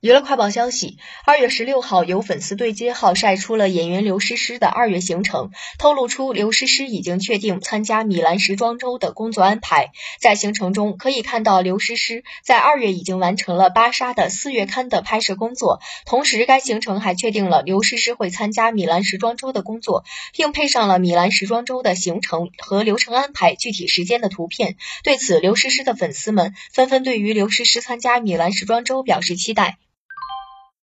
娱乐快报消息二月十六号有粉丝对接号晒出了演员刘诗诗的二月行程透露出刘诗诗已经确定参加米兰时装周的工作安排。在行程中可以看到刘诗诗在二月已经完成了芭莎的四月刊的拍摄工作同时该行程还确定了刘诗诗会参加米兰时装周的工作并配上了米兰时装周的行程和流程安排具体时间的图片。对此刘诗诗的粉丝们纷纷对于刘诗诗参加米兰时装周表示期待。